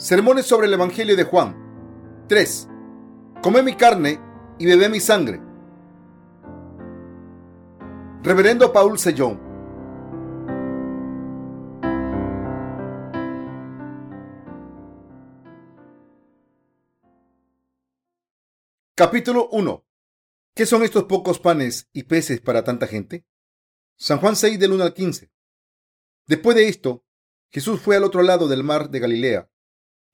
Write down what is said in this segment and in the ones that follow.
Sermones sobre el Evangelio de Juan. 3. Come mi carne y bebe mi sangre. Reverendo Paul Sellón. Capítulo 1. ¿Qué son estos pocos panes y peces para tanta gente? San Juan 6 del 1 al 15. Después de esto, Jesús fue al otro lado del mar de Galilea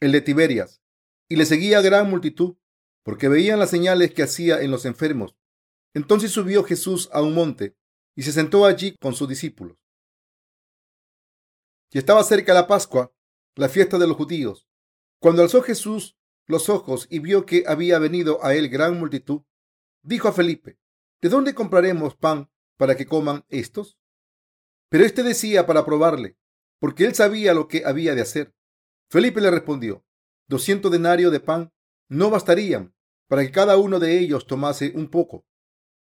el de Tiberias, y le seguía gran multitud, porque veían las señales que hacía en los enfermos. Entonces subió Jesús a un monte y se sentó allí con sus discípulos. Y estaba cerca la Pascua, la fiesta de los judíos. Cuando alzó Jesús los ojos y vio que había venido a él gran multitud, dijo a Felipe, ¿de dónde compraremos pan para que coman estos? Pero éste decía para probarle, porque él sabía lo que había de hacer. Felipe le respondió, doscientos denarios de pan no bastarían para que cada uno de ellos tomase un poco.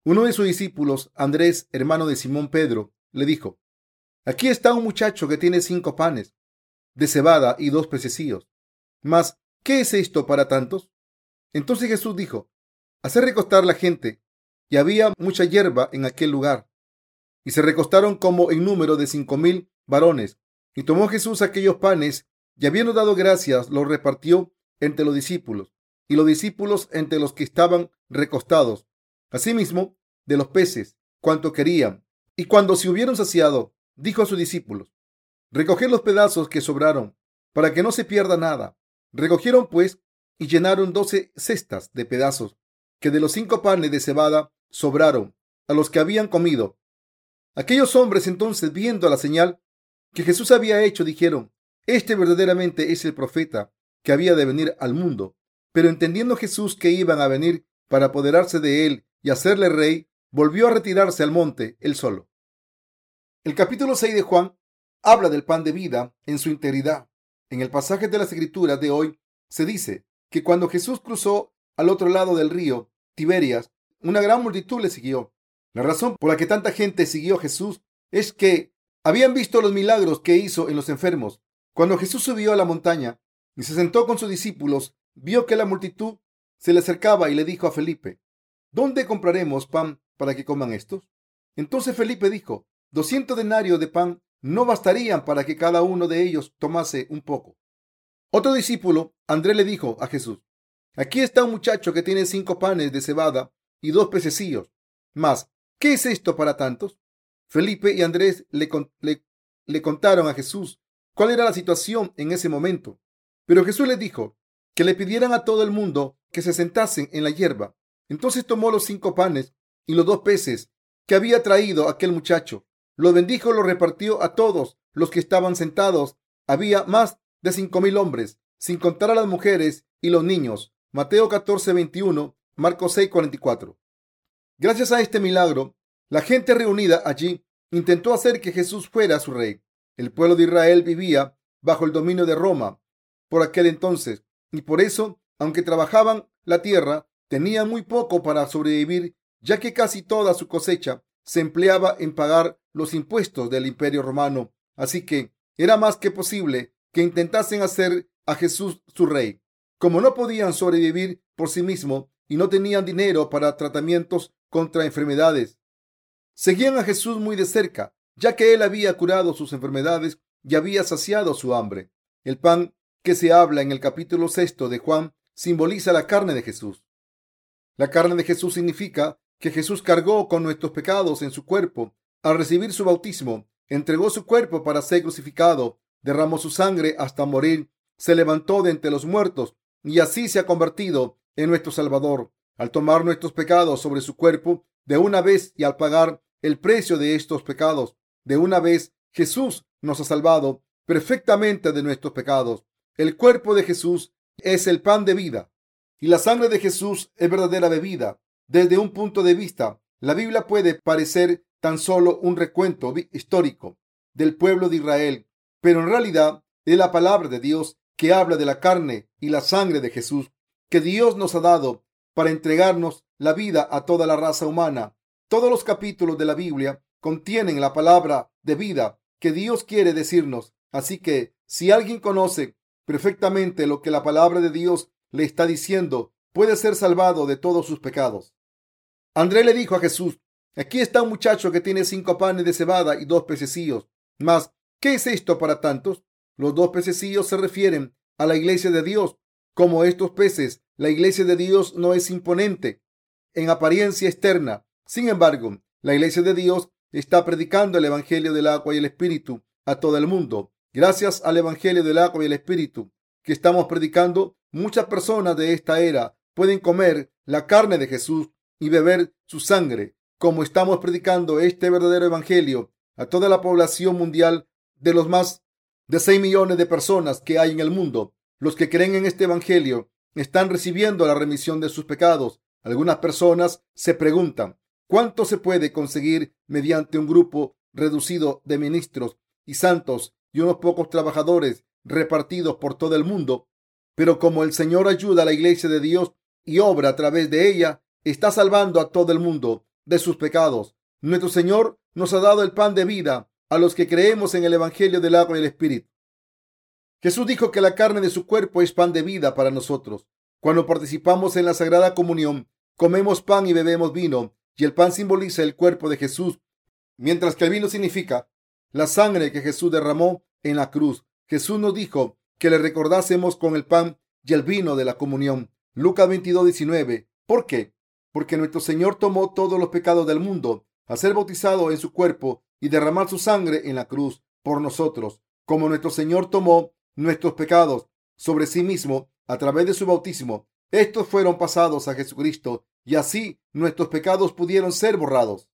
Uno de sus discípulos, Andrés, hermano de Simón Pedro, le dijo, aquí está un muchacho que tiene cinco panes de cebada y dos pececillos. Mas, ¿qué es esto para tantos? Entonces Jesús dijo, hacer recostar la gente, y había mucha hierba en aquel lugar. Y se recostaron como en número de cinco mil varones. Y tomó Jesús aquellos panes y habiendo dado gracias, lo repartió entre los discípulos y los discípulos entre los que estaban recostados. Asimismo, de los peces, cuanto querían. Y cuando se hubieron saciado, dijo a sus discípulos, recoged los pedazos que sobraron, para que no se pierda nada. Recogieron pues y llenaron doce cestas de pedazos, que de los cinco panes de cebada sobraron a los que habían comido. Aquellos hombres entonces, viendo la señal que Jesús había hecho, dijeron, este verdaderamente es el profeta que había de venir al mundo. Pero entendiendo Jesús que iban a venir para apoderarse de él y hacerle rey, volvió a retirarse al monte él solo. El capítulo 6 de Juan habla del pan de vida en su integridad. En el pasaje de las escrituras de hoy se dice que cuando Jesús cruzó al otro lado del río Tiberias, una gran multitud le siguió. La razón por la que tanta gente siguió a Jesús es que habían visto los milagros que hizo en los enfermos cuando Jesús subió a la montaña y se sentó con sus discípulos, vio que la multitud se le acercaba y le dijo a Felipe, ¿dónde compraremos pan para que coman estos? Entonces Felipe dijo, doscientos denarios de pan no bastarían para que cada uno de ellos tomase un poco. Otro discípulo, Andrés, le dijo a Jesús, aquí está un muchacho que tiene cinco panes de cebada y dos pececillos. Mas, ¿qué es esto para tantos? Felipe y Andrés le, le, le contaron a Jesús cuál era la situación en ese momento. Pero Jesús les dijo que le pidieran a todo el mundo que se sentasen en la hierba. Entonces tomó los cinco panes y los dos peces que había traído aquel muchacho. Los bendijo los repartió a todos los que estaban sentados. Había más de cinco mil hombres, sin contar a las mujeres y los niños. Mateo 14, 21, Marcos 6, 44. Gracias a este milagro, la gente reunida allí intentó hacer que Jesús fuera su rey. El pueblo de Israel vivía bajo el dominio de Roma por aquel entonces y por eso, aunque trabajaban la tierra, tenían muy poco para sobrevivir, ya que casi toda su cosecha se empleaba en pagar los impuestos del imperio romano. Así que era más que posible que intentasen hacer a Jesús su rey. Como no podían sobrevivir por sí mismos y no tenían dinero para tratamientos contra enfermedades, seguían a Jesús muy de cerca ya que él había curado sus enfermedades y había saciado su hambre. El pan que se habla en el capítulo sexto de Juan simboliza la carne de Jesús. La carne de Jesús significa que Jesús cargó con nuestros pecados en su cuerpo al recibir su bautismo, entregó su cuerpo para ser crucificado, derramó su sangre hasta morir, se levantó de entre los muertos y así se ha convertido en nuestro Salvador. Al tomar nuestros pecados sobre su cuerpo de una vez y al pagar el precio de estos pecados, de una vez Jesús nos ha salvado perfectamente de nuestros pecados. El cuerpo de Jesús es el pan de vida y la sangre de Jesús es verdadera bebida. Desde un punto de vista, la Biblia puede parecer tan solo un recuento histórico del pueblo de Israel, pero en realidad es la palabra de Dios que habla de la carne y la sangre de Jesús que Dios nos ha dado para entregarnos la vida a toda la raza humana. Todos los capítulos de la Biblia contienen la palabra de vida que Dios quiere decirnos. Así que si alguien conoce perfectamente lo que la palabra de Dios le está diciendo, puede ser salvado de todos sus pecados. André le dijo a Jesús, aquí está un muchacho que tiene cinco panes de cebada y dos pececillos. Mas, ¿qué es esto para tantos? Los dos pececillos se refieren a la iglesia de Dios. Como estos peces, la iglesia de Dios no es imponente en apariencia externa. Sin embargo, la iglesia de Dios está predicando el Evangelio del agua y el Espíritu a todo el mundo. Gracias al Evangelio del agua y el Espíritu que estamos predicando, muchas personas de esta era pueden comer la carne de Jesús y beber su sangre. Como estamos predicando este verdadero Evangelio a toda la población mundial de los más de 6 millones de personas que hay en el mundo, los que creen en este Evangelio están recibiendo la remisión de sus pecados. Algunas personas se preguntan, ¿cuánto se puede conseguir mediante un grupo reducido de ministros y santos y unos pocos trabajadores repartidos por todo el mundo. Pero como el Señor ayuda a la iglesia de Dios y obra a través de ella, está salvando a todo el mundo de sus pecados. Nuestro Señor nos ha dado el pan de vida a los que creemos en el Evangelio del agua y el Espíritu. Jesús dijo que la carne de su cuerpo es pan de vida para nosotros. Cuando participamos en la Sagrada Comunión, comemos pan y bebemos vino, y el pan simboliza el cuerpo de Jesús, mientras que el vino significa la sangre que Jesús derramó en la cruz. Jesús nos dijo que le recordásemos con el pan y el vino de la comunión. Lucas 22, 19. ¿Por qué? Porque nuestro Señor tomó todos los pecados del mundo al ser bautizado en su cuerpo y derramar su sangre en la cruz por nosotros. Como nuestro Señor tomó nuestros pecados sobre sí mismo a través de su bautismo, estos fueron pasados a Jesucristo y así nuestros pecados pudieron ser borrados.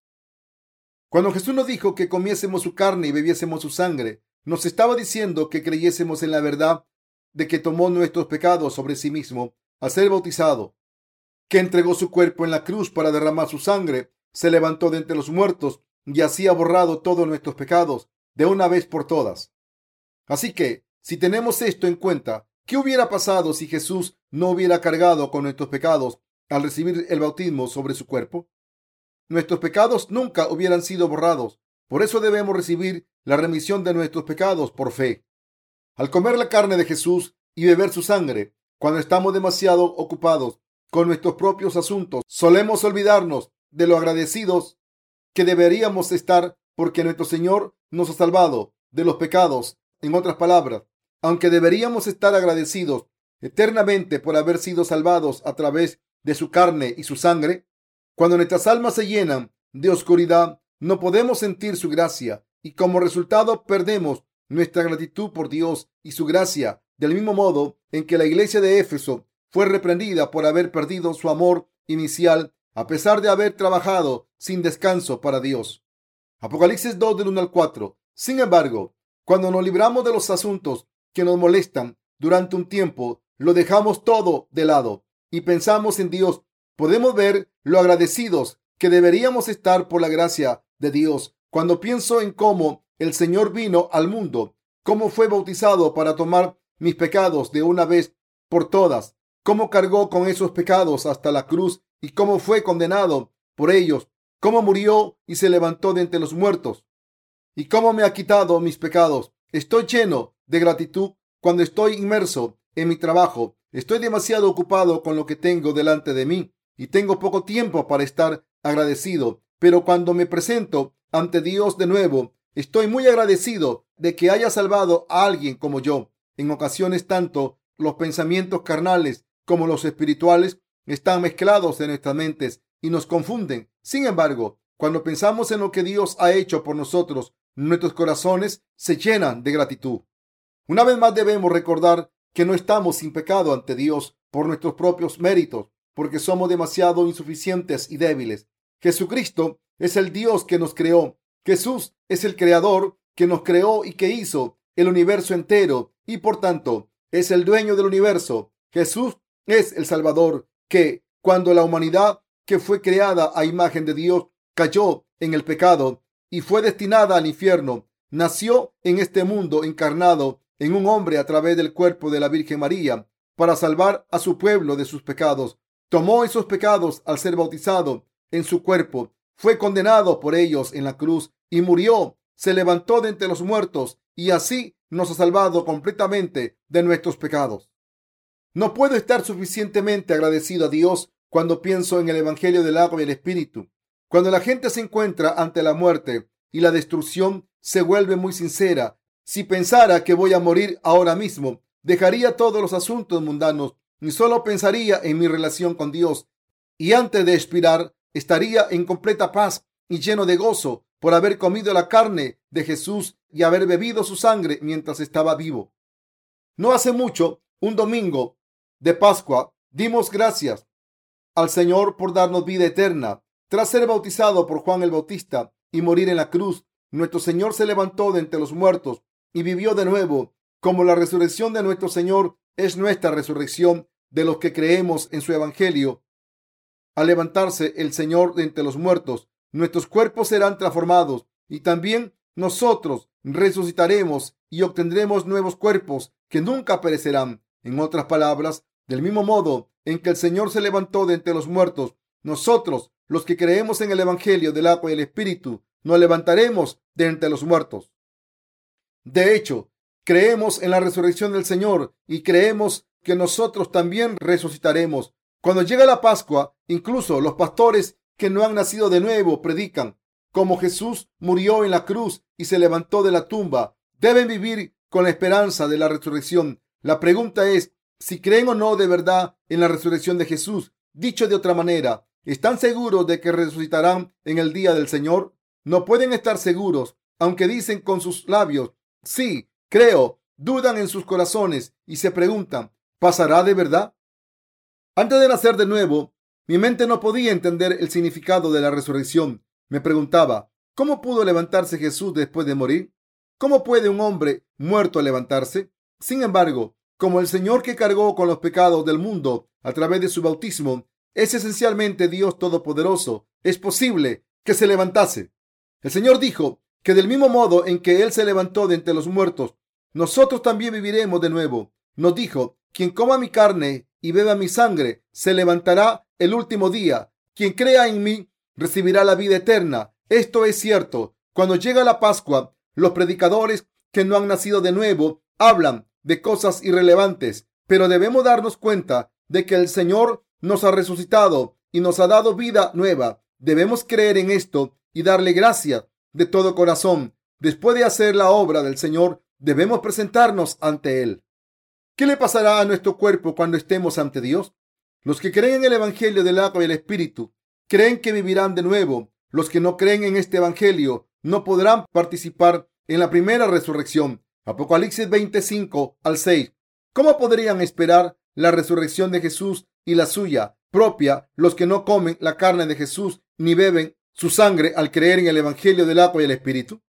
Cuando Jesús nos dijo que comiésemos su carne y bebiésemos su sangre, nos estaba diciendo que creyésemos en la verdad de que tomó nuestros pecados sobre sí mismo al ser bautizado, que entregó su cuerpo en la cruz para derramar su sangre, se levantó de entre los muertos y así ha borrado todos nuestros pecados de una vez por todas. Así que, si tenemos esto en cuenta, ¿qué hubiera pasado si Jesús no hubiera cargado con nuestros pecados al recibir el bautismo sobre su cuerpo? nuestros pecados nunca hubieran sido borrados. Por eso debemos recibir la remisión de nuestros pecados por fe. Al comer la carne de Jesús y beber su sangre, cuando estamos demasiado ocupados con nuestros propios asuntos, solemos olvidarnos de lo agradecidos que deberíamos estar porque nuestro Señor nos ha salvado de los pecados. En otras palabras, aunque deberíamos estar agradecidos eternamente por haber sido salvados a través de su carne y su sangre, cuando nuestras almas se llenan de oscuridad, no podemos sentir su gracia y como resultado perdemos nuestra gratitud por Dios y su gracia, del mismo modo en que la iglesia de Éfeso fue reprendida por haber perdido su amor inicial a pesar de haber trabajado sin descanso para Dios. Apocalipsis 2 del 1 al 4. Sin embargo, cuando nos libramos de los asuntos que nos molestan durante un tiempo, lo dejamos todo de lado y pensamos en Dios podemos ver lo agradecidos que deberíamos estar por la gracia de Dios. Cuando pienso en cómo el Señor vino al mundo, cómo fue bautizado para tomar mis pecados de una vez por todas, cómo cargó con esos pecados hasta la cruz y cómo fue condenado por ellos, cómo murió y se levantó de entre los muertos y cómo me ha quitado mis pecados. Estoy lleno de gratitud cuando estoy inmerso en mi trabajo. Estoy demasiado ocupado con lo que tengo delante de mí y tengo poco tiempo para estar agradecido, pero cuando me presento ante Dios de nuevo, estoy muy agradecido de que haya salvado a alguien como yo. En ocasiones tanto los pensamientos carnales como los espirituales están mezclados en nuestras mentes y nos confunden. Sin embargo, cuando pensamos en lo que Dios ha hecho por nosotros, nuestros corazones se llenan de gratitud. Una vez más debemos recordar que no estamos sin pecado ante Dios por nuestros propios méritos porque somos demasiado insuficientes y débiles. Jesucristo es el Dios que nos creó. Jesús es el creador que nos creó y que hizo el universo entero y por tanto es el dueño del universo. Jesús es el Salvador que cuando la humanidad que fue creada a imagen de Dios cayó en el pecado y fue destinada al infierno, nació en este mundo encarnado en un hombre a través del cuerpo de la Virgen María para salvar a su pueblo de sus pecados tomó esos pecados al ser bautizado en su cuerpo, fue condenado por ellos en la cruz y murió, se levantó de entre los muertos y así nos ha salvado completamente de nuestros pecados. No puedo estar suficientemente agradecido a Dios cuando pienso en el Evangelio del agua y el Espíritu. Cuando la gente se encuentra ante la muerte y la destrucción, se vuelve muy sincera. Si pensara que voy a morir ahora mismo, dejaría todos los asuntos mundanos y solo pensaría en mi relación con Dios. Y antes de expirar, estaría en completa paz y lleno de gozo por haber comido la carne de Jesús y haber bebido su sangre mientras estaba vivo. No hace mucho, un domingo de Pascua, dimos gracias al Señor por darnos vida eterna. Tras ser bautizado por Juan el Bautista y morir en la cruz, nuestro Señor se levantó de entre los muertos y vivió de nuevo. Como la resurrección de nuestro Señor es nuestra resurrección de los que creemos en su Evangelio, al levantarse el Señor de entre los muertos, nuestros cuerpos serán transformados y también nosotros resucitaremos y obtendremos nuevos cuerpos que nunca perecerán. En otras palabras, del mismo modo en que el Señor se levantó de entre los muertos, nosotros, los que creemos en el Evangelio del agua y el Espíritu, nos levantaremos de entre los muertos. De hecho, creemos en la resurrección del Señor y creemos que nosotros también resucitaremos. Cuando llega la Pascua, incluso los pastores que no han nacido de nuevo predican como Jesús murió en la cruz y se levantó de la tumba. Deben vivir con la esperanza de la resurrección. La pregunta es si creen o no de verdad en la resurrección de Jesús. Dicho de otra manera, ¿están seguros de que resucitarán en el día del Señor? No pueden estar seguros, aunque dicen con sus labios, sí, creo, dudan en sus corazones y se preguntan, ¿pasará de verdad? Antes de nacer de nuevo, mi mente no podía entender el significado de la resurrección. Me preguntaba, ¿cómo pudo levantarse Jesús después de morir? ¿Cómo puede un hombre muerto levantarse? Sin embargo, como el Señor que cargó con los pecados del mundo a través de su bautismo es esencialmente Dios Todopoderoso, es posible que se levantase. El Señor dijo que del mismo modo en que Él se levantó de entre los muertos, nosotros también viviremos de nuevo. Nos dijo, quien coma mi carne y beba mi sangre, se levantará el último día. Quien crea en mí, recibirá la vida eterna. Esto es cierto. Cuando llega la Pascua, los predicadores que no han nacido de nuevo hablan de cosas irrelevantes, pero debemos darnos cuenta de que el Señor nos ha resucitado y nos ha dado vida nueva. Debemos creer en esto y darle gracias de todo corazón. Después de hacer la obra del Señor, debemos presentarnos ante Él. ¿Qué le pasará a nuestro cuerpo cuando estemos ante Dios? Los que creen en el Evangelio del agua y el Espíritu creen que vivirán de nuevo. Los que no creen en este Evangelio no podrán participar en la primera resurrección. Apocalipsis 25 al 6. ¿Cómo podrían esperar la resurrección de Jesús y la suya propia los que no comen la carne de Jesús ni beben su sangre al creer en el Evangelio del agua y el Espíritu?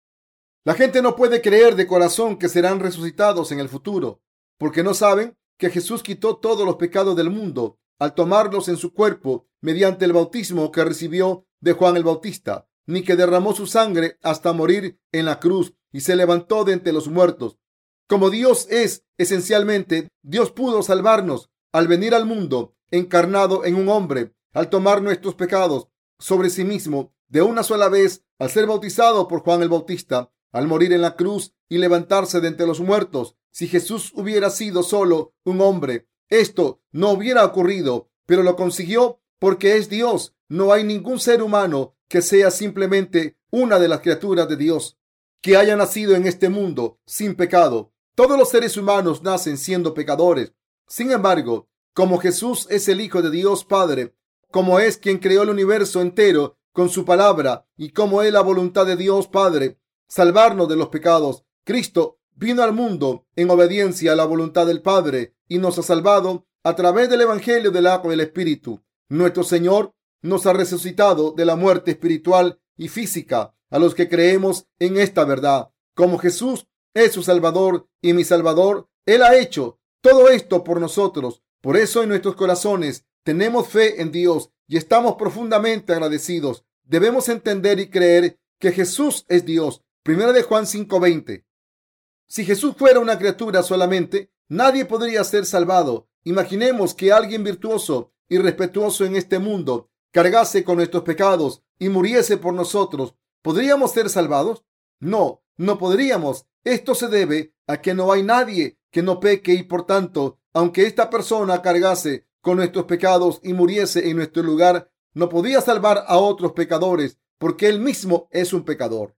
La gente no puede creer de corazón que serán resucitados en el futuro, porque no saben que Jesús quitó todos los pecados del mundo al tomarlos en su cuerpo mediante el bautismo que recibió de Juan el Bautista, ni que derramó su sangre hasta morir en la cruz y se levantó de entre los muertos. Como Dios es esencialmente, Dios pudo salvarnos al venir al mundo encarnado en un hombre, al tomar nuestros pecados sobre sí mismo de una sola vez, al ser bautizado por Juan el Bautista, al morir en la cruz y levantarse de entre los muertos. Si Jesús hubiera sido solo un hombre, esto no hubiera ocurrido, pero lo consiguió porque es Dios. No hay ningún ser humano que sea simplemente una de las criaturas de Dios que haya nacido en este mundo sin pecado. Todos los seres humanos nacen siendo pecadores. Sin embargo, como Jesús es el Hijo de Dios Padre, como es quien creó el universo entero con su palabra y como es la voluntad de Dios Padre, salvarnos de los pecados, Cristo vino al mundo en obediencia a la voluntad del Padre y nos ha salvado a través del Evangelio del agua y del Espíritu. Nuestro Señor nos ha resucitado de la muerte espiritual y física a los que creemos en esta verdad. Como Jesús es su Salvador y mi Salvador, Él ha hecho todo esto por nosotros. Por eso en nuestros corazones tenemos fe en Dios y estamos profundamente agradecidos. Debemos entender y creer que Jesús es Dios. Primera de Juan 5:20. Si Jesús fuera una criatura solamente, nadie podría ser salvado. Imaginemos que alguien virtuoso y respetuoso en este mundo cargase con nuestros pecados y muriese por nosotros. ¿Podríamos ser salvados? No, no podríamos. Esto se debe a que no hay nadie que no peque y por tanto, aunque esta persona cargase con nuestros pecados y muriese en nuestro lugar, no podía salvar a otros pecadores porque él mismo es un pecador.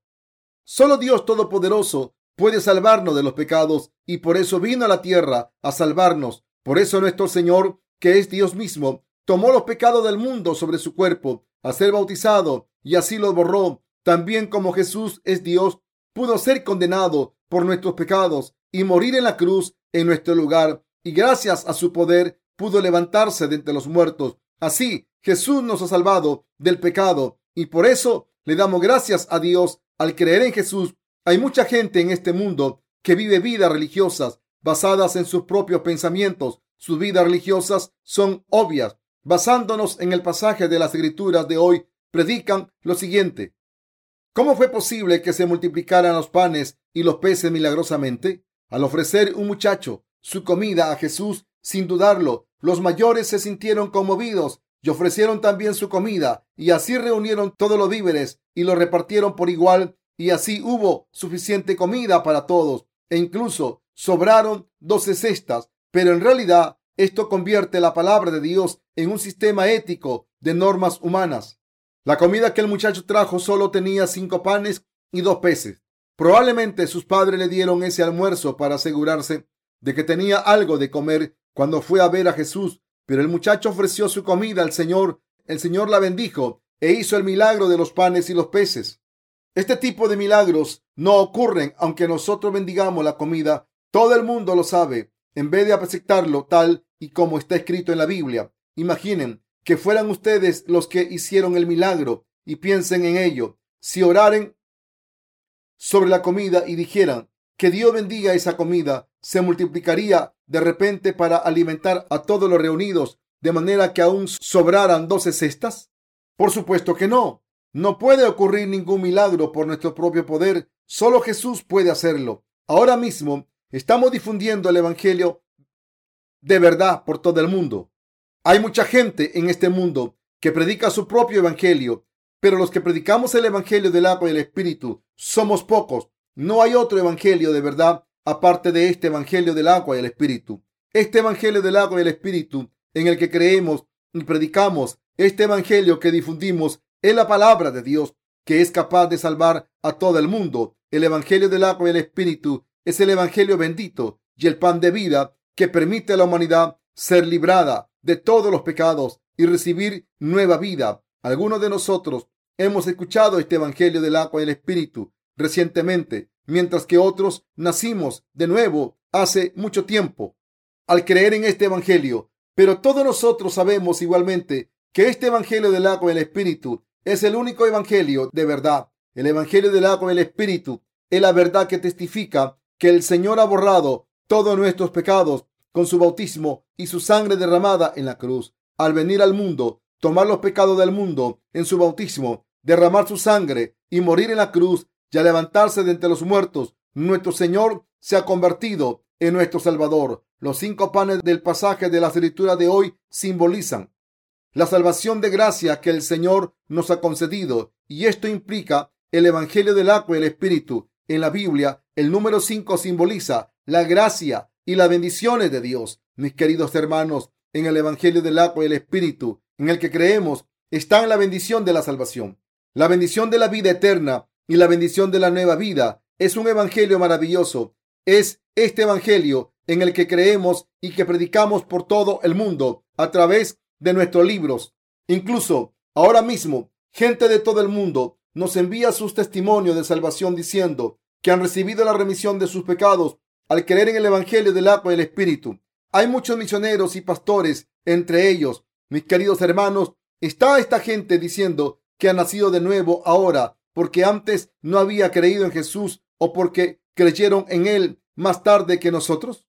Solo Dios Todopoderoso puede salvarnos de los pecados y por eso vino a la tierra a salvarnos. Por eso nuestro Señor, que es Dios mismo, tomó los pecados del mundo sobre su cuerpo a ser bautizado y así los borró. También como Jesús es Dios, pudo ser condenado por nuestros pecados y morir en la cruz en nuestro lugar y gracias a su poder pudo levantarse de entre los muertos. Así, Jesús nos ha salvado del pecado y por eso le damos gracias a Dios al creer en Jesús. Hay mucha gente en este mundo que vive vidas religiosas basadas en sus propios pensamientos. Sus vidas religiosas son obvias. Basándonos en el pasaje de las escrituras de hoy, predican lo siguiente. ¿Cómo fue posible que se multiplicaran los panes y los peces milagrosamente? Al ofrecer un muchacho su comida a Jesús, sin dudarlo, los mayores se sintieron conmovidos y ofrecieron también su comida, y así reunieron todos los víveres y los repartieron por igual, y así hubo suficiente comida para todos, e incluso sobraron doce cestas, pero en realidad esto convierte la palabra de Dios en un sistema ético de normas humanas. La comida que el muchacho trajo solo tenía cinco panes y dos peces. Probablemente sus padres le dieron ese almuerzo para asegurarse de que tenía algo de comer cuando fue a ver a Jesús. Pero el muchacho ofreció su comida al Señor. El Señor la bendijo e hizo el milagro de los panes y los peces. Este tipo de milagros no ocurren aunque nosotros bendigamos la comida. Todo el mundo lo sabe. En vez de aceptarlo tal y como está escrito en la Biblia, imaginen que fueran ustedes los que hicieron el milagro y piensen en ello. Si oraren sobre la comida y dijeran que Dios bendiga esa comida, se multiplicaría de repente para alimentar a todos los reunidos, de manera que aún sobraran doce cestas? Por supuesto que no. No puede ocurrir ningún milagro por nuestro propio poder. Solo Jesús puede hacerlo. Ahora mismo estamos difundiendo el Evangelio de verdad por todo el mundo. Hay mucha gente en este mundo que predica su propio evangelio, pero los que predicamos el evangelio del agua y del espíritu somos pocos. No hay otro evangelio de verdad aparte de este evangelio del agua y el espíritu. Este evangelio del agua y el espíritu en el que creemos y predicamos, este evangelio que difundimos es la palabra de Dios que es capaz de salvar a todo el mundo. El evangelio del agua y el espíritu es el evangelio bendito y el pan de vida que permite a la humanidad ser librada de todos los pecados y recibir nueva vida. Algunos de nosotros hemos escuchado este Evangelio del agua y el Espíritu recientemente, mientras que otros nacimos de nuevo hace mucho tiempo al creer en este Evangelio. Pero todos nosotros sabemos igualmente que este Evangelio del agua y el Espíritu es el único Evangelio de verdad. El Evangelio del agua y el Espíritu es la verdad que testifica que el Señor ha borrado todos nuestros pecados con su bautismo y su sangre derramada en la cruz. Al venir al mundo, tomar los pecados del mundo en su bautismo, derramar su sangre y morir en la cruz y al levantarse de entre los muertos, nuestro Señor se ha convertido en nuestro Salvador. Los cinco panes del pasaje de la escritura de hoy simbolizan la salvación de gracia que el Señor nos ha concedido y esto implica el Evangelio del agua y el Espíritu. En la Biblia, el número cinco simboliza la gracia y las bendiciones de Dios. Mis queridos hermanos, en el Evangelio del agua y el Espíritu, en el que creemos, está la bendición de la salvación, la bendición de la vida eterna y la bendición de la nueva vida. Es un Evangelio maravilloso. Es este Evangelio en el que creemos y que predicamos por todo el mundo a través de nuestros libros. Incluso ahora mismo, gente de todo el mundo nos envía sus testimonios de salvación diciendo que han recibido la remisión de sus pecados al creer en el Evangelio del agua y el Espíritu. Hay muchos misioneros y pastores entre ellos. Mis queridos hermanos, está esta gente diciendo que ha nacido de nuevo ahora porque antes no había creído en Jesús o porque creyeron en él más tarde que nosotros?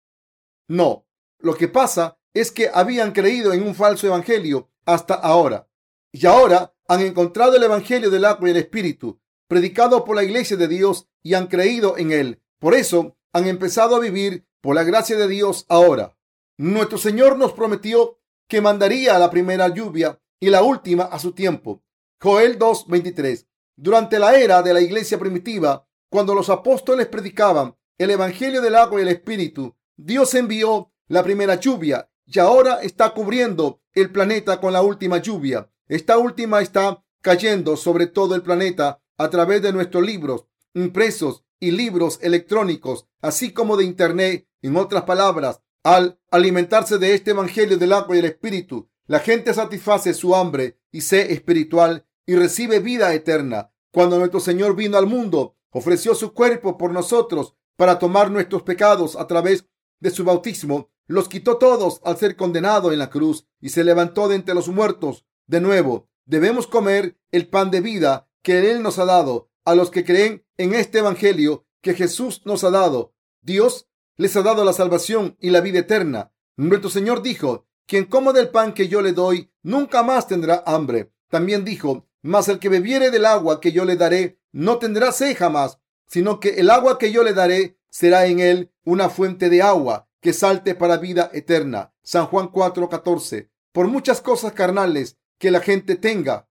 No, lo que pasa es que habían creído en un falso evangelio hasta ahora. Y ahora han encontrado el evangelio del agua y el espíritu, predicado por la iglesia de Dios y han creído en él. Por eso han empezado a vivir por la gracia de Dios ahora. Nuestro Señor nos prometió que mandaría la primera lluvia y la última a su tiempo. Joel 2:23. Durante la era de la iglesia primitiva, cuando los apóstoles predicaban el Evangelio del agua y el Espíritu, Dios envió la primera lluvia y ahora está cubriendo el planeta con la última lluvia. Esta última está cayendo sobre todo el planeta a través de nuestros libros impresos y libros electrónicos, así como de Internet. En otras palabras, al alimentarse de este Evangelio del agua y el Espíritu, la gente satisface su hambre y sed espiritual y recibe vida eterna. Cuando nuestro Señor vino al mundo, ofreció su cuerpo por nosotros para tomar nuestros pecados a través de su bautismo, los quitó todos al ser condenado en la cruz y se levantó de entre los muertos. De nuevo, debemos comer el pan de vida que Él nos ha dado a los que creen en este Evangelio que Jesús nos ha dado. Dios les ha dado la salvación y la vida eterna. Nuestro Señor dijo, quien coma del pan que yo le doy, nunca más tendrá hambre. También dijo, mas el que bebiere del agua que yo le daré, no tendrá sed jamás, sino que el agua que yo le daré será en él una fuente de agua que salte para vida eterna. San Juan 4:14. Por muchas cosas carnales que la gente tenga,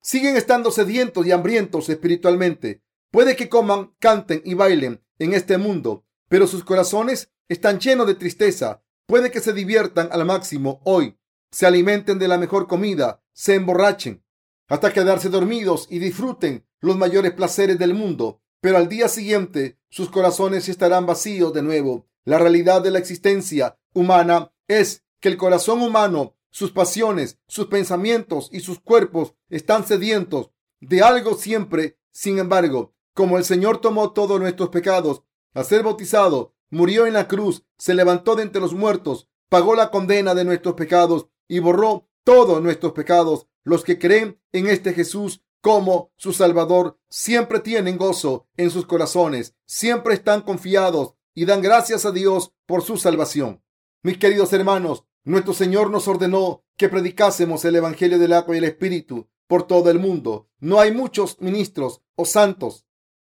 siguen estando sedientos y hambrientos espiritualmente. Puede que coman, canten y bailen en este mundo, pero sus corazones están llenos de tristeza. Puede que se diviertan al máximo hoy, se alimenten de la mejor comida, se emborrachen hasta quedarse dormidos y disfruten los mayores placeres del mundo, pero al día siguiente sus corazones estarán vacíos de nuevo. La realidad de la existencia humana es que el corazón humano, sus pasiones, sus pensamientos y sus cuerpos están sedientos de algo siempre. Sin embargo, como el Señor tomó todos nuestros pecados al ser bautizado, murió en la cruz, se levantó de entre los muertos, pagó la condena de nuestros pecados y borró todos nuestros pecados. Los que creen en este Jesús como su Salvador siempre tienen gozo en sus corazones, siempre están confiados y dan gracias a Dios por su salvación. Mis queridos hermanos, nuestro Señor nos ordenó que predicásemos el Evangelio del agua y el Espíritu por todo el mundo. No hay muchos ministros o santos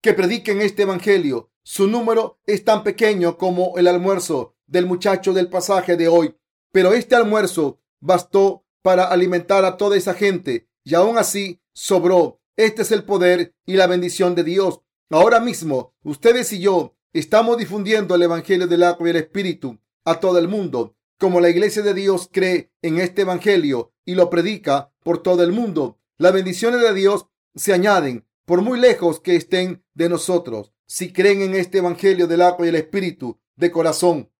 que prediquen este Evangelio. Su número es tan pequeño como el almuerzo del muchacho del pasaje de hoy. Pero este almuerzo bastó para alimentar a toda esa gente y aún así sobró. Este es el poder y la bendición de Dios. Ahora mismo, ustedes y yo estamos difundiendo el Evangelio del agua y el Espíritu a todo el mundo. Como la iglesia de Dios cree en este Evangelio y lo predica por todo el mundo, las bendiciones de Dios se añaden por muy lejos que estén de nosotros. Si creen en este Evangelio del agua y el Espíritu de corazón,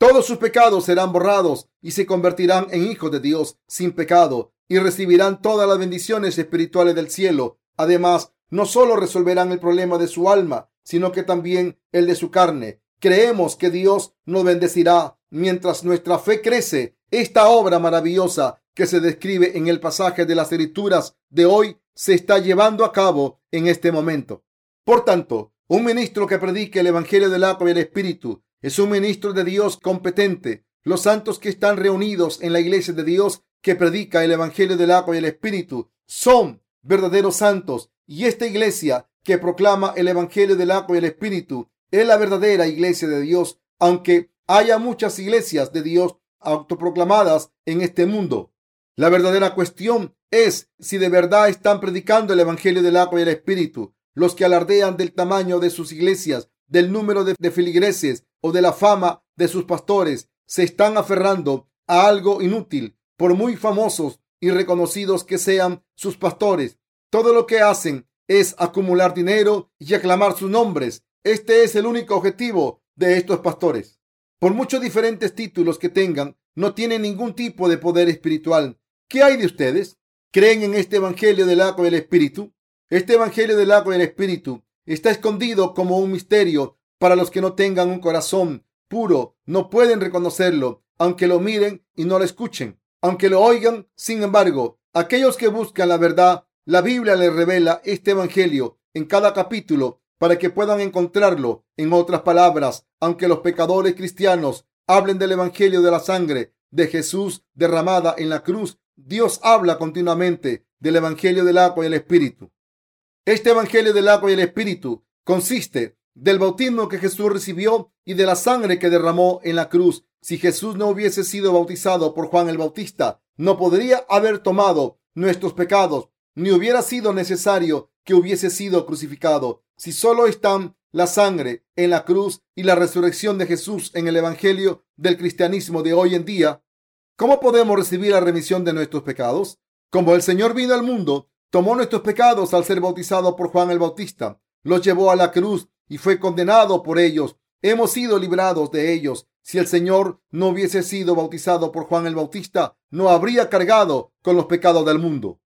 todos sus pecados serán borrados y se convertirán en hijos de Dios sin pecado y recibirán todas las bendiciones espirituales del cielo. Además, no solo resolverán el problema de su alma, sino que también el de su carne. Creemos que Dios nos bendecirá mientras nuestra fe crece. Esta obra maravillosa que se describe en el pasaje de las escrituras de hoy se está llevando a cabo en este momento. Por tanto, un ministro que predique el Evangelio del agua y el Espíritu es un ministro de Dios competente. Los santos que están reunidos en la iglesia de Dios que predica el Evangelio del agua y el Espíritu son verdaderos santos. Y esta iglesia que proclama el Evangelio del agua y el Espíritu es la verdadera iglesia de Dios, aunque haya muchas iglesias de Dios autoproclamadas en este mundo. La verdadera cuestión es si de verdad están predicando el Evangelio del agua y el Espíritu. Los que alardean del tamaño de sus iglesias, del número de, de filigreses o de la fama de sus pastores se están aferrando a algo inútil, por muy famosos y reconocidos que sean sus pastores. Todo lo que hacen es acumular dinero y aclamar sus nombres. Este es el único objetivo de estos pastores. Por muchos diferentes títulos que tengan, no tienen ningún tipo de poder espiritual. ¿Qué hay de ustedes? ¿Creen en este Evangelio del agua del Espíritu? Este Evangelio del agua del Espíritu está escondido como un misterio para los que no tengan un corazón puro, no pueden reconocerlo, aunque lo miren y no lo escuchen, aunque lo oigan. Sin embargo, aquellos que buscan la verdad, la Biblia les revela este Evangelio en cada capítulo para que puedan encontrarlo. En otras palabras, aunque los pecadores cristianos hablen del Evangelio de la sangre de Jesús derramada en la cruz, Dios habla continuamente del Evangelio del agua y el Espíritu. Este Evangelio del agua y el Espíritu consiste del bautismo que Jesús recibió y de la sangre que derramó en la cruz. Si Jesús no hubiese sido bautizado por Juan el Bautista, no podría haber tomado nuestros pecados, ni hubiera sido necesario que hubiese sido crucificado. Si solo están la sangre en la cruz y la resurrección de Jesús en el Evangelio del cristianismo de hoy en día, ¿cómo podemos recibir la remisión de nuestros pecados? Como el Señor vino al mundo, tomó nuestros pecados al ser bautizado por Juan el Bautista, los llevó a la cruz y fue condenado por ellos. Hemos sido librados de ellos. Si el Señor no hubiese sido bautizado por Juan el Bautista, no habría cargado con los pecados del mundo.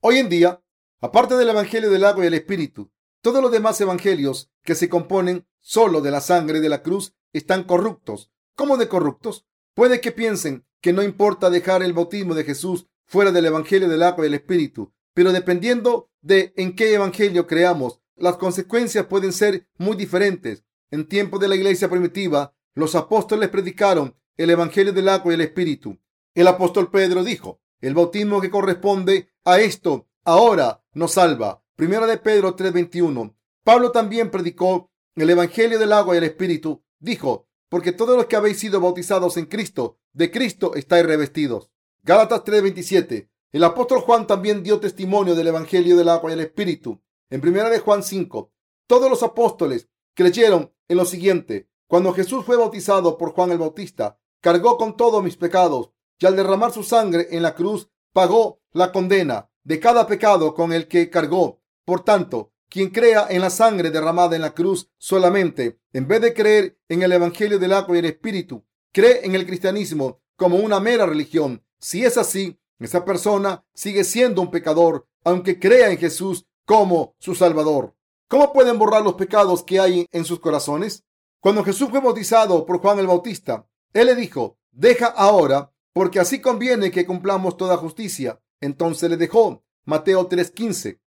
Hoy en día, aparte del Evangelio del agua y el Espíritu, todos los demás evangelios que se componen solo de la sangre de la cruz están corruptos. ¿Cómo de corruptos? Puede que piensen que no importa dejar el bautismo de Jesús fuera del Evangelio del agua y el Espíritu, pero dependiendo de en qué evangelio creamos, las consecuencias pueden ser muy diferentes. En tiempos de la iglesia primitiva, los apóstoles predicaron el Evangelio del agua y el Espíritu. El apóstol Pedro dijo, el bautismo que corresponde a esto ahora nos salva. Primera de Pedro 3:21. Pablo también predicó el Evangelio del agua y el Espíritu. Dijo, porque todos los que habéis sido bautizados en Cristo, de Cristo estáis revestidos. Gálatas 3:27. El apóstol Juan también dio testimonio del Evangelio del agua y el Espíritu. En primera de Juan 5, todos los apóstoles creyeron en lo siguiente. Cuando Jesús fue bautizado por Juan el Bautista, cargó con todos mis pecados y al derramar su sangre en la cruz, pagó la condena de cada pecado con el que cargó. Por tanto, quien crea en la sangre derramada en la cruz solamente, en vez de creer en el Evangelio del agua y el Espíritu, cree en el cristianismo como una mera religión. Si es así, esa persona sigue siendo un pecador, aunque crea en Jesús como su Salvador. ¿Cómo pueden borrar los pecados que hay en sus corazones? Cuando Jesús fue bautizado por Juan el Bautista, Él le dijo, deja ahora, porque así conviene que cumplamos toda justicia. Entonces le dejó. Mateo 3:15.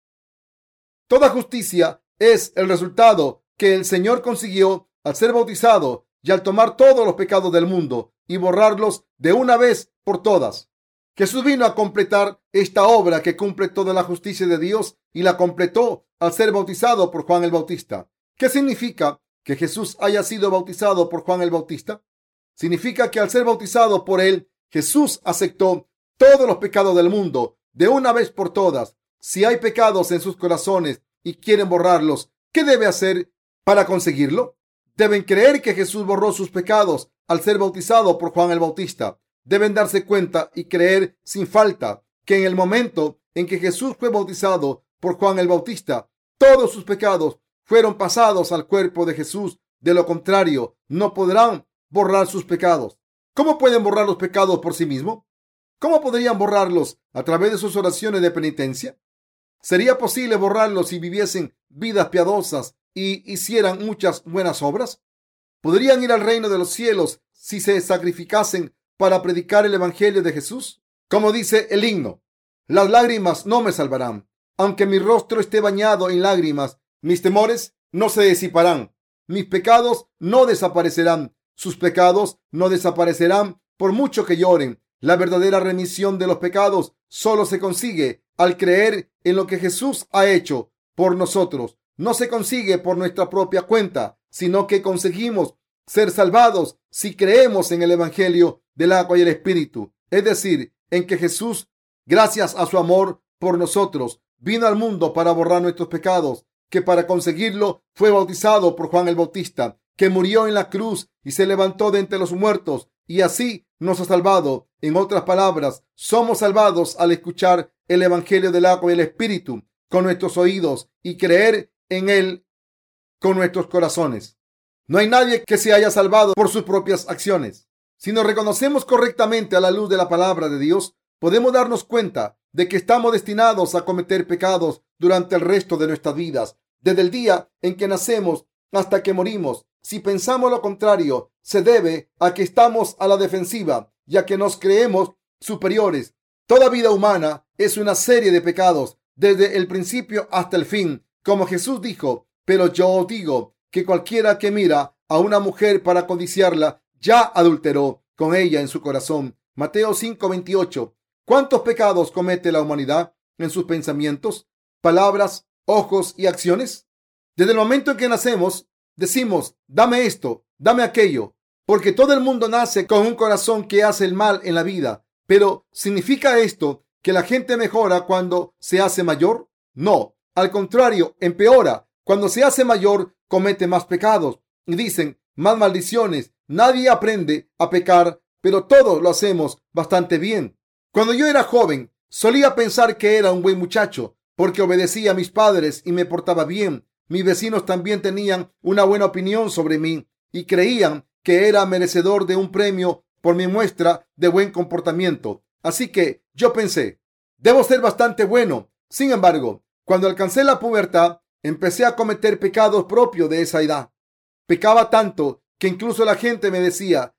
Toda justicia es el resultado que el Señor consiguió al ser bautizado y al tomar todos los pecados del mundo y borrarlos de una vez por todas. Jesús vino a completar esta obra que cumple toda la justicia de Dios y la completó al ser bautizado por Juan el Bautista. ¿Qué significa que Jesús haya sido bautizado por Juan el Bautista? Significa que al ser bautizado por él, Jesús aceptó todos los pecados del mundo de una vez por todas. Si hay pecados en sus corazones y quieren borrarlos, ¿qué debe hacer para conseguirlo? Deben creer que Jesús borró sus pecados al ser bautizado por Juan el Bautista deben darse cuenta y creer sin falta que en el momento en que Jesús fue bautizado por Juan el Bautista, todos sus pecados fueron pasados al cuerpo de Jesús. De lo contrario, no podrán borrar sus pecados. ¿Cómo pueden borrar los pecados por sí mismos? ¿Cómo podrían borrarlos a través de sus oraciones de penitencia? ¿Sería posible borrarlos si viviesen vidas piadosas y hicieran muchas buenas obras? ¿Podrían ir al reino de los cielos si se sacrificasen para predicar el Evangelio de Jesús? Como dice el himno, las lágrimas no me salvarán. Aunque mi rostro esté bañado en lágrimas, mis temores no se disiparán. Mis pecados no desaparecerán. Sus pecados no desaparecerán por mucho que lloren. La verdadera remisión de los pecados solo se consigue al creer en lo que Jesús ha hecho por nosotros. No se consigue por nuestra propia cuenta, sino que conseguimos ser salvados si creemos en el Evangelio del agua y el Espíritu, es decir, en que Jesús, gracias a su amor por nosotros, vino al mundo para borrar nuestros pecados, que para conseguirlo fue bautizado por Juan el Bautista, que murió en la cruz y se levantó de entre los muertos, y así nos ha salvado. En otras palabras, somos salvados al escuchar el Evangelio del agua y el Espíritu con nuestros oídos y creer en él con nuestros corazones. No hay nadie que se haya salvado por sus propias acciones. Si nos reconocemos correctamente a la luz de la palabra de Dios, podemos darnos cuenta de que estamos destinados a cometer pecados durante el resto de nuestras vidas, desde el día en que nacemos hasta que morimos. Si pensamos lo contrario, se debe a que estamos a la defensiva, ya que nos creemos superiores. Toda vida humana es una serie de pecados, desde el principio hasta el fin, como Jesús dijo, pero yo digo que cualquiera que mira a una mujer para codiciarla ya adulteró con ella en su corazón. Mateo 5:28. ¿Cuántos pecados comete la humanidad en sus pensamientos, palabras, ojos y acciones? Desde el momento en que nacemos, decimos, dame esto, dame aquello, porque todo el mundo nace con un corazón que hace el mal en la vida. Pero, ¿significa esto que la gente mejora cuando se hace mayor? No, al contrario, empeora. Cuando se hace mayor, comete más pecados y dicen más maldiciones. Nadie aprende a pecar, pero todos lo hacemos bastante bien. Cuando yo era joven, solía pensar que era un buen muchacho porque obedecía a mis padres y me portaba bien. Mis vecinos también tenían una buena opinión sobre mí y creían que era merecedor de un premio por mi muestra de buen comportamiento. Así que yo pensé, debo ser bastante bueno. Sin embargo, cuando alcancé la pubertad, empecé a cometer pecados propios de esa edad. Pecaba tanto que incluso la gente me decía,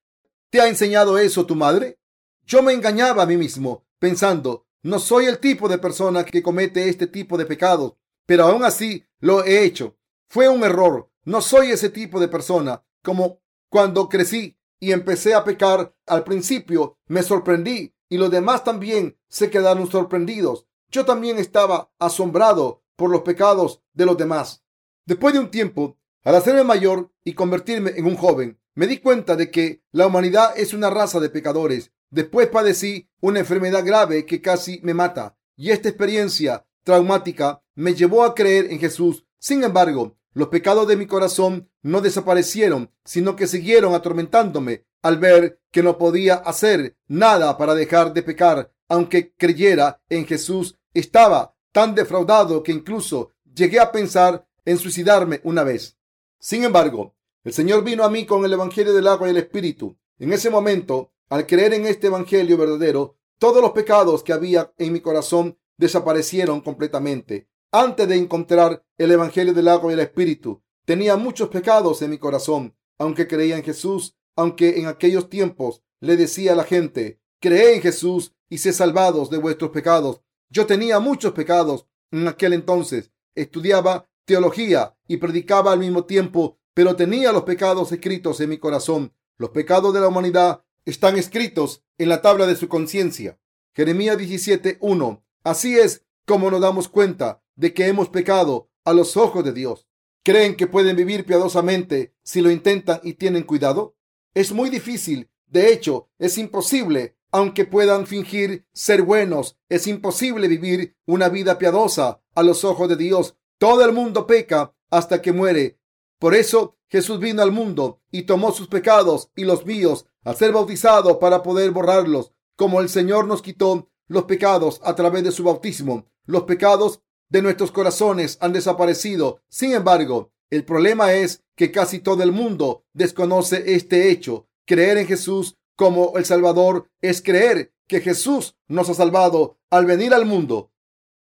¿te ha enseñado eso tu madre? Yo me engañaba a mí mismo, pensando, no soy el tipo de persona que comete este tipo de pecados, pero aún así lo he hecho. Fue un error. No soy ese tipo de persona. Como cuando crecí y empecé a pecar al principio, me sorprendí y los demás también se quedaron sorprendidos. Yo también estaba asombrado por los pecados de los demás. Después de un tiempo, al hacerme mayor y convertirme en un joven, me di cuenta de que la humanidad es una raza de pecadores. Después padecí una enfermedad grave que casi me mata y esta experiencia traumática me llevó a creer en Jesús. Sin embargo, los pecados de mi corazón no desaparecieron, sino que siguieron atormentándome al ver que no podía hacer nada para dejar de pecar. Aunque creyera en Jesús, estaba tan defraudado que incluso llegué a pensar en suicidarme una vez. Sin embargo, el Señor vino a mí con el Evangelio del agua y el Espíritu. En ese momento, al creer en este Evangelio verdadero, todos los pecados que había en mi corazón desaparecieron completamente. Antes de encontrar el Evangelio del agua y el Espíritu, tenía muchos pecados en mi corazón, aunque creía en Jesús, aunque en aquellos tiempos le decía a la gente, cree en Jesús y sé salvados de vuestros pecados. Yo tenía muchos pecados en aquel entonces. Estudiaba teología y predicaba al mismo tiempo pero tenía los pecados escritos en mi corazón. Los pecados de la humanidad están escritos en la tabla de su conciencia. Jeremías 17:1. Así es como nos damos cuenta de que hemos pecado a los ojos de Dios. ¿Creen que pueden vivir piadosamente si lo intentan y tienen cuidado? Es muy difícil. De hecho, es imposible. Aunque puedan fingir ser buenos, es imposible vivir una vida piadosa a los ojos de Dios. Todo el mundo peca hasta que muere por eso Jesús vino al mundo y tomó sus pecados y los míos a ser bautizado para poder borrarlos. Como el Señor nos quitó los pecados a través de su bautismo, los pecados de nuestros corazones han desaparecido. Sin embargo, el problema es que casi todo el mundo desconoce este hecho. Creer en Jesús como el Salvador es creer que Jesús nos ha salvado al venir al mundo,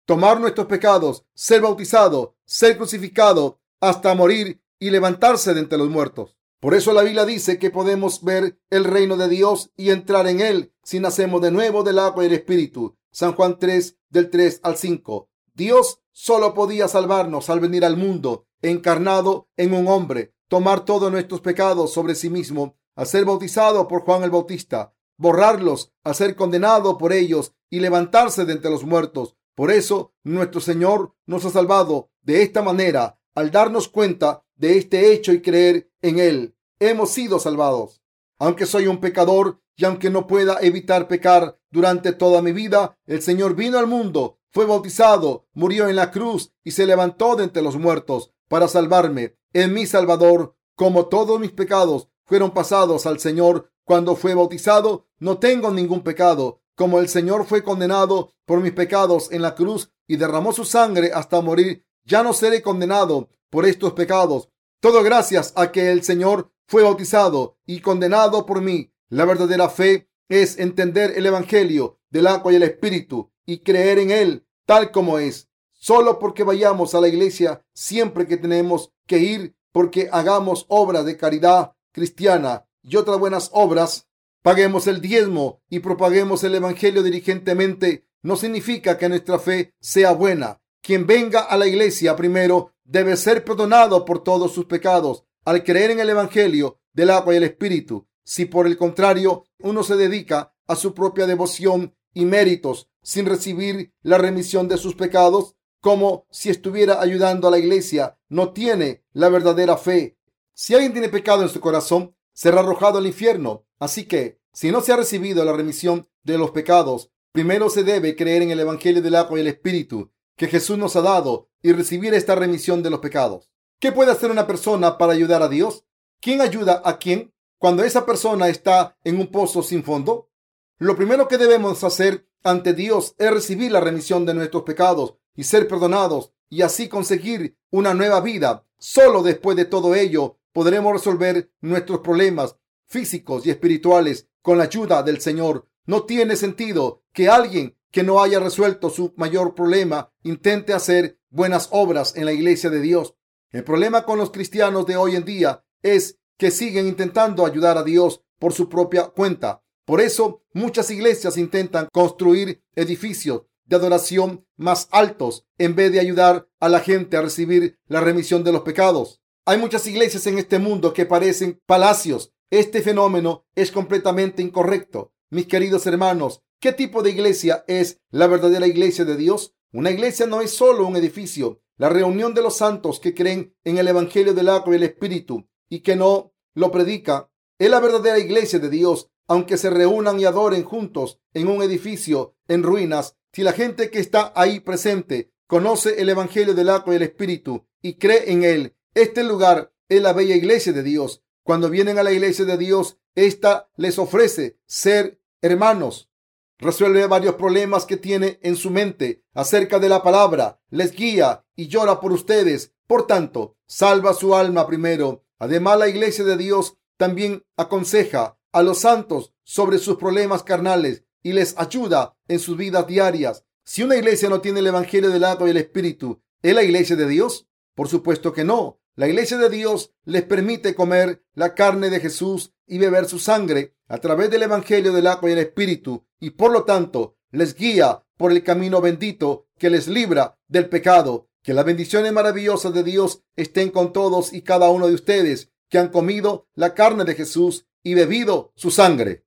tomar nuestros pecados, ser bautizado, ser crucificado hasta morir y levantarse de entre los muertos. Por eso la Biblia dice que podemos ver el reino de Dios y entrar en él si nacemos de nuevo del agua y el espíritu. San Juan 3 del 3 al 5. Dios solo podía salvarnos al venir al mundo encarnado en un hombre, tomar todos nuestros pecados sobre sí mismo, a ser bautizado por Juan el Bautista, borrarlos, a ser condenado por ellos y levantarse de entre los muertos. Por eso nuestro Señor nos ha salvado de esta manera al darnos cuenta de este hecho y creer en él, hemos sido salvados. Aunque soy un pecador y aunque no pueda evitar pecar durante toda mi vida, el Señor vino al mundo, fue bautizado, murió en la cruz y se levantó de entre los muertos para salvarme. En mi Salvador, como todos mis pecados fueron pasados al Señor cuando fue bautizado, no tengo ningún pecado. Como el Señor fue condenado por mis pecados en la cruz y derramó su sangre hasta morir, ya no seré condenado por estos pecados. Todo gracias a que el Señor fue bautizado y condenado por mí. La verdadera fe es entender el Evangelio del agua y el Espíritu y creer en él tal como es. Solo porque vayamos a la iglesia siempre que tenemos que ir, porque hagamos obras de caridad cristiana y otras buenas obras, paguemos el diezmo y propaguemos el Evangelio diligentemente, no significa que nuestra fe sea buena. Quien venga a la iglesia primero debe ser perdonado por todos sus pecados al creer en el Evangelio del agua y el Espíritu. Si por el contrario uno se dedica a su propia devoción y méritos sin recibir la remisión de sus pecados, como si estuviera ayudando a la iglesia, no tiene la verdadera fe. Si alguien tiene pecado en su corazón, será arrojado al infierno. Así que, si no se ha recibido la remisión de los pecados, primero se debe creer en el Evangelio del agua y el Espíritu que Jesús nos ha dado y recibir esta remisión de los pecados. ¿Qué puede hacer una persona para ayudar a Dios? ¿Quién ayuda a quién cuando esa persona está en un pozo sin fondo? Lo primero que debemos hacer ante Dios es recibir la remisión de nuestros pecados y ser perdonados y así conseguir una nueva vida. Solo después de todo ello podremos resolver nuestros problemas físicos y espirituales con la ayuda del Señor. No tiene sentido que alguien que no haya resuelto su mayor problema intente hacer buenas obras en la iglesia de Dios. El problema con los cristianos de hoy en día es que siguen intentando ayudar a Dios por su propia cuenta. Por eso muchas iglesias intentan construir edificios de adoración más altos en vez de ayudar a la gente a recibir la remisión de los pecados. Hay muchas iglesias en este mundo que parecen palacios. Este fenómeno es completamente incorrecto. Mis queridos hermanos, ¿qué tipo de iglesia es la verdadera iglesia de Dios? Una iglesia no es solo un edificio. La reunión de los santos que creen en el Evangelio del agua y el Espíritu y que no lo predica es la verdadera iglesia de Dios aunque se reúnan y adoren juntos en un edificio en ruinas, si la gente que está ahí presente conoce el Evangelio del agua y el Espíritu y cree en él, este lugar es la bella iglesia de Dios. Cuando vienen a la iglesia de Dios, ésta les ofrece ser hermanos. Resuelve varios problemas que tiene en su mente acerca de la palabra, les guía y llora por ustedes. Por tanto, salva su alma primero. Además, la iglesia de Dios también aconseja a los santos sobre sus problemas carnales y les ayuda en sus vidas diarias. Si una iglesia no tiene el Evangelio del agua y el Espíritu, ¿es la iglesia de Dios? Por supuesto que no. La iglesia de Dios les permite comer la carne de Jesús y beber su sangre a través del Evangelio del agua y el Espíritu y por lo tanto les guía por el camino bendito que les libra del pecado. Que las bendiciones maravillosas de Dios estén con todos y cada uno de ustedes que han comido la carne de Jesús y bebido su sangre.